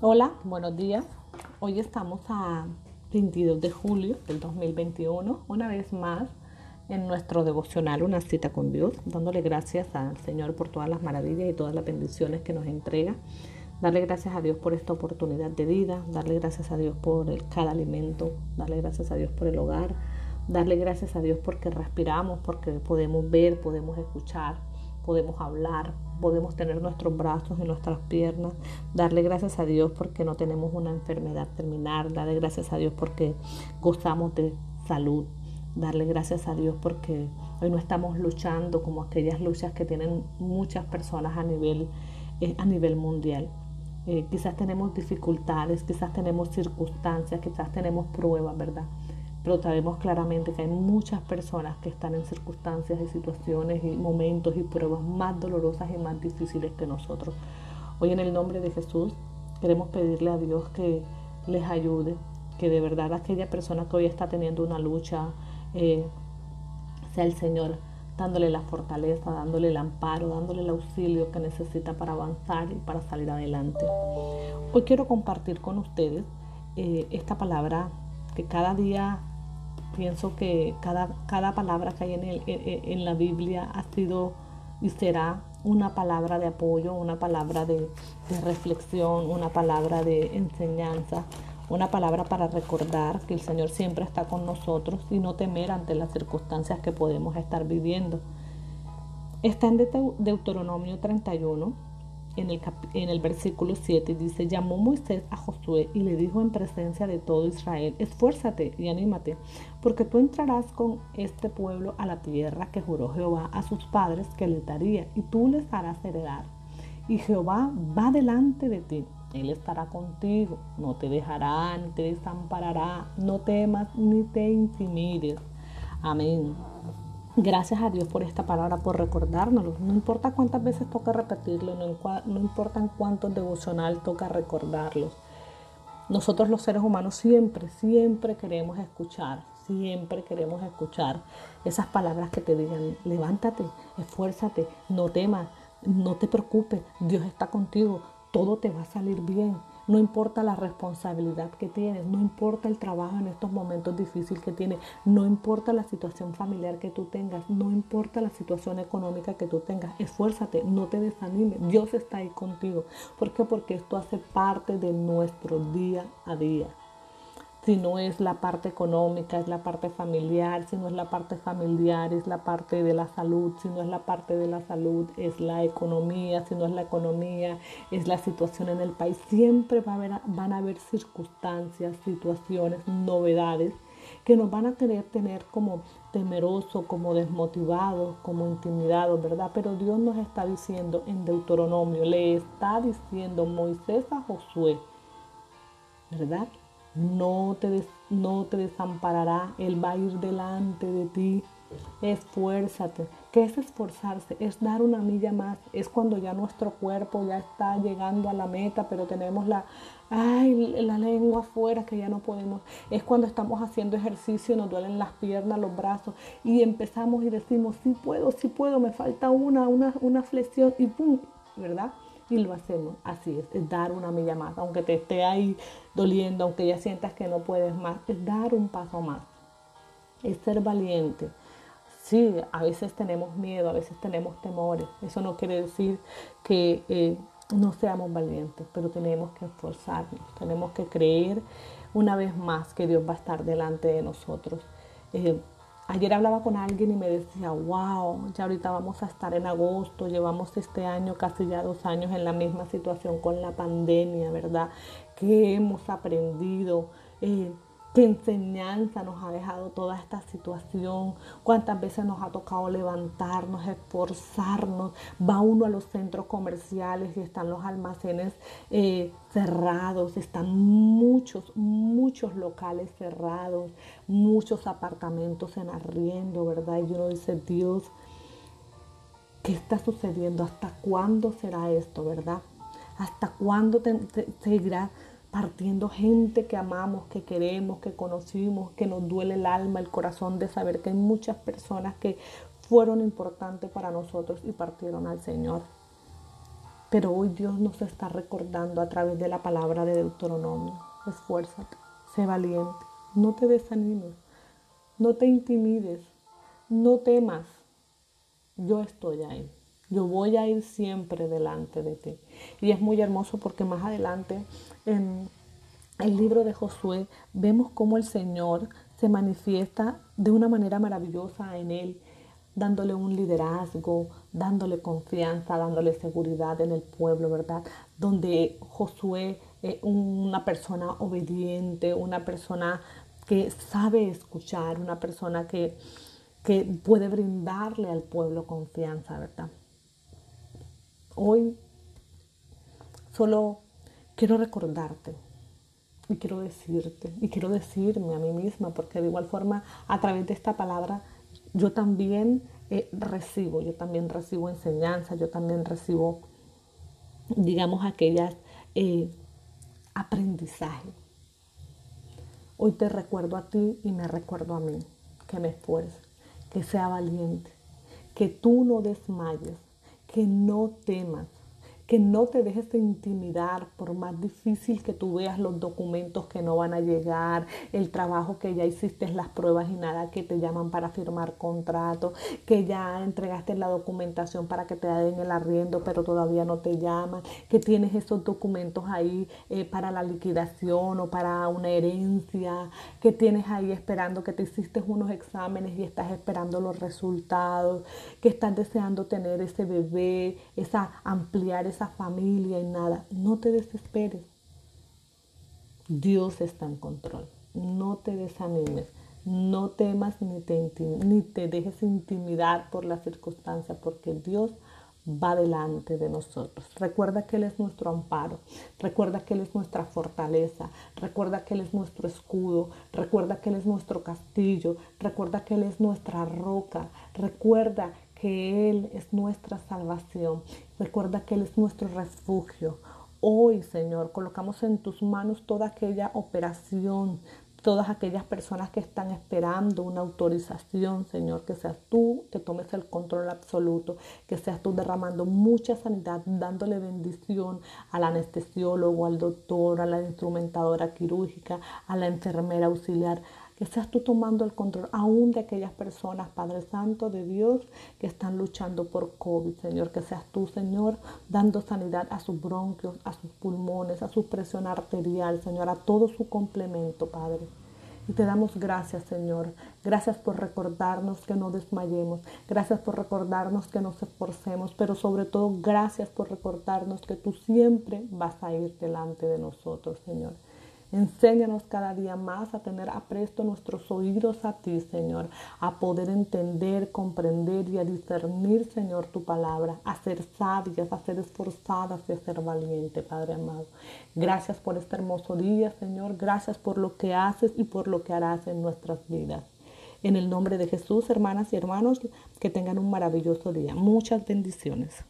Hola, buenos días. Hoy estamos a 22 de julio del 2021, una vez más en nuestro devocional Una cita con Dios, dándole gracias al Señor por todas las maravillas y todas las bendiciones que nos entrega. Darle gracias a Dios por esta oportunidad de vida, darle gracias a Dios por el, cada alimento, darle gracias a Dios por el hogar, darle gracias a Dios porque respiramos, porque podemos ver, podemos escuchar, podemos hablar, podemos tener nuestros brazos y nuestras piernas, darle gracias a Dios porque no tenemos una enfermedad terminal, darle gracias a Dios porque gozamos de salud, darle gracias a Dios porque hoy no estamos luchando como aquellas luchas que tienen muchas personas a nivel, eh, a nivel mundial. Eh, quizás tenemos dificultades, quizás tenemos circunstancias, quizás tenemos pruebas, ¿verdad? Pero sabemos claramente que hay muchas personas que están en circunstancias y situaciones y momentos y pruebas más dolorosas y más difíciles que nosotros. Hoy en el nombre de Jesús queremos pedirle a Dios que les ayude, que de verdad aquella persona que hoy está teniendo una lucha, eh, sea el Señor dándole la fortaleza, dándole el amparo, dándole el auxilio que necesita para avanzar y para salir adelante. Hoy quiero compartir con ustedes eh, esta palabra que cada día pienso que cada, cada palabra que hay en, el, en, la Biblia ha sido y será una palabra de apoyo, una palabra de, de, reflexión, una palabra de enseñanza, una palabra para recordar que el Señor siempre está con nosotros y no temer ante las circunstancias que podemos estar viviendo. Está en Deuteronomio 31, en el, versículo 7 dice, llamó Moisés a Josué y le dijo en presencia de todo Israel, esfuérzate y anímate, porque tú entrarás con este pueblo a la tierra que juró Jehová a sus padres que les daría, y tú les harás heredar. Y Jehová va delante de ti, Él estará contigo, no te dejará ni te desamparará, no temas ni te intimides. Amén. Gracias a Dios por esta palabra, por recordárnoslo. No importa cuántas veces toca repetirlo, no, importa en cuántos devocional toca recordarlos. Nosotros los seres humanos siempre, siempre queremos escuchar, siempre queremos escuchar esas palabras que te digan, levántate, esfuérzate, no temas, no te preocupes, Dios está contigo, todo te va a salir bien. No importa la responsabilidad que tienes, no importa el trabajo en estos momentos difíciles que tienes, no importa la situación familiar que tú tengas, no importa la situación económica que tú tengas, esfuérzate, no te desanimes, Dios está ahí contigo. ¿Por qué? Porque esto hace parte de nuestro día a día si no es la parte económica, es la parte familiar, si no es la parte familiar, es la parte de la salud, si no es la parte de la salud, es la economía, si no es la economía, es la situación en el país. Siempre va a haber, van a haber circunstancias, situaciones, novedades que nos van a querer tener como temerosos, como desmotivados, como intimidados, ¿verdad? Pero Dios nos está diciendo en Deuteronomio, le está diciendo Moisés a Josué, ¿verdad? No te, no te desamparará, Él va a ir delante de ti. Esfuérzate. ¿Qué es esforzarse? Es dar una milla más. Es cuando ya nuestro cuerpo ya está llegando a la meta, pero tenemos la, ay, la lengua afuera que ya no podemos. Es cuando estamos haciendo ejercicio, nos duelen las piernas, los brazos y empezamos y decimos, sí puedo, sí puedo, me falta una, una, una flexión y pum, ¿verdad? Y lo hacemos. Así es, es dar una milla más, aunque te esté ahí doliendo, aunque ya sientas que no puedes más, es dar un paso más, es ser valiente. Sí, a veces tenemos miedo, a veces tenemos temores. Eso no quiere decir que eh, no seamos valientes, pero tenemos que esforzarnos, tenemos que creer una vez más que Dios va a estar delante de nosotros. Eh, Ayer hablaba con alguien y me decía, wow, ya ahorita vamos a estar en agosto, llevamos este año casi ya dos años en la misma situación con la pandemia, ¿verdad? ¿Qué hemos aprendido? Eh, qué enseñanza nos ha dejado toda esta situación, cuántas veces nos ha tocado levantarnos, esforzarnos. Va uno a los centros comerciales y están los almacenes eh, cerrados, están muchos, muchos locales cerrados, muchos apartamentos en arriendo, ¿verdad? Y uno dice, Dios, ¿qué está sucediendo? ¿Hasta cuándo será esto, verdad? ¿Hasta cuándo seguirá? Partiendo gente que amamos, que queremos, que conocimos, que nos duele el alma, el corazón de saber que hay muchas personas que fueron importantes para nosotros y partieron al Señor. Pero hoy Dios nos está recordando a través de la palabra de Deuteronomio. Esfuérzate, sé valiente, no te desanimes, no te intimides, no temas. Yo estoy ahí. Yo voy a ir siempre delante de ti. Y es muy hermoso porque más adelante en el libro de Josué vemos cómo el Señor se manifiesta de una manera maravillosa en él, dándole un liderazgo, dándole confianza, dándole seguridad en el pueblo, ¿verdad? Donde Josué es una persona obediente, una persona que sabe escuchar, una persona que, que puede brindarle al pueblo confianza, ¿verdad? Hoy solo quiero recordarte y quiero decirte y quiero decirme a mí misma, porque de igual forma a través de esta palabra yo también eh, recibo, yo también recibo enseñanza, yo también recibo, digamos, aquellas eh, aprendizajes. Hoy te recuerdo a ti y me recuerdo a mí, que me esfuerce, que sea valiente, que tú no desmayes, que no temas, que no te dejes de intimidar por más difícil que tú veas los documentos que no van a llegar, el trabajo que ya hiciste, las pruebas y nada que te llaman para firmar contrato, que ya entregaste la documentación para que te den el arriendo, pero todavía no te llaman, que tienes esos documentos ahí eh, para la liquidación o para una herencia, que tienes ahí esperando que te hiciste unos exámenes y estás esperando los resultados, que estás deseando tener ese bebé, esa ampliar esa familia y nada. No te desesperes. Dios está en control. No te desanimes. No temas ni te, ni te dejes intimidar por la circunstancia, porque Dios va delante de nosotros. Recuerda que Él es nuestro amparo, recuerda que Él es nuestra fortaleza, recuerda que Él es nuestro escudo, recuerda que Él es nuestro castillo, recuerda que Él es nuestra roca, recuerda que Él es nuestra salvación. Recuerda que Él es nuestro refugio. Hoy, Señor, colocamos en tus manos toda aquella operación, todas aquellas personas que están esperando una autorización, Señor, que seas tú que tomes el control absoluto, que seas tú derramando mucha sanidad, dándole bendición al anestesiólogo, al doctor, a la instrumentadora quirúrgica, a la enfermera auxiliar, que seas tú tomando el control aún de aquellas personas, Padre Santo de Dios, que están luchando por COVID, Señor, que seas tú, Señor, dando sanidad a sus bronquios, a sus pulmones, a su presión arterial, Señor, a todo su complemento, Padre. Y te damos gracias, Señor. Gracias por recordarnos que no desmayemos. Gracias por recordarnos que nos esforcemos. Pero sobre todo, gracias por recordarnos que tú siempre vas a ir delante de nosotros, Señor. Enséñanos cada día más a tener apresto nuestros oídos a ti, Señor, a poder entender, comprender y a discernir, Señor, tu palabra, a ser sabias, a ser esforzadas y a ser valientes, Padre amado. Gracias por este hermoso día, Señor. Gracias por lo que haces y por lo que harás en nuestras vidas. En el nombre de Jesús, hermanas y hermanos, que tengan un maravilloso día. Muchas bendiciones.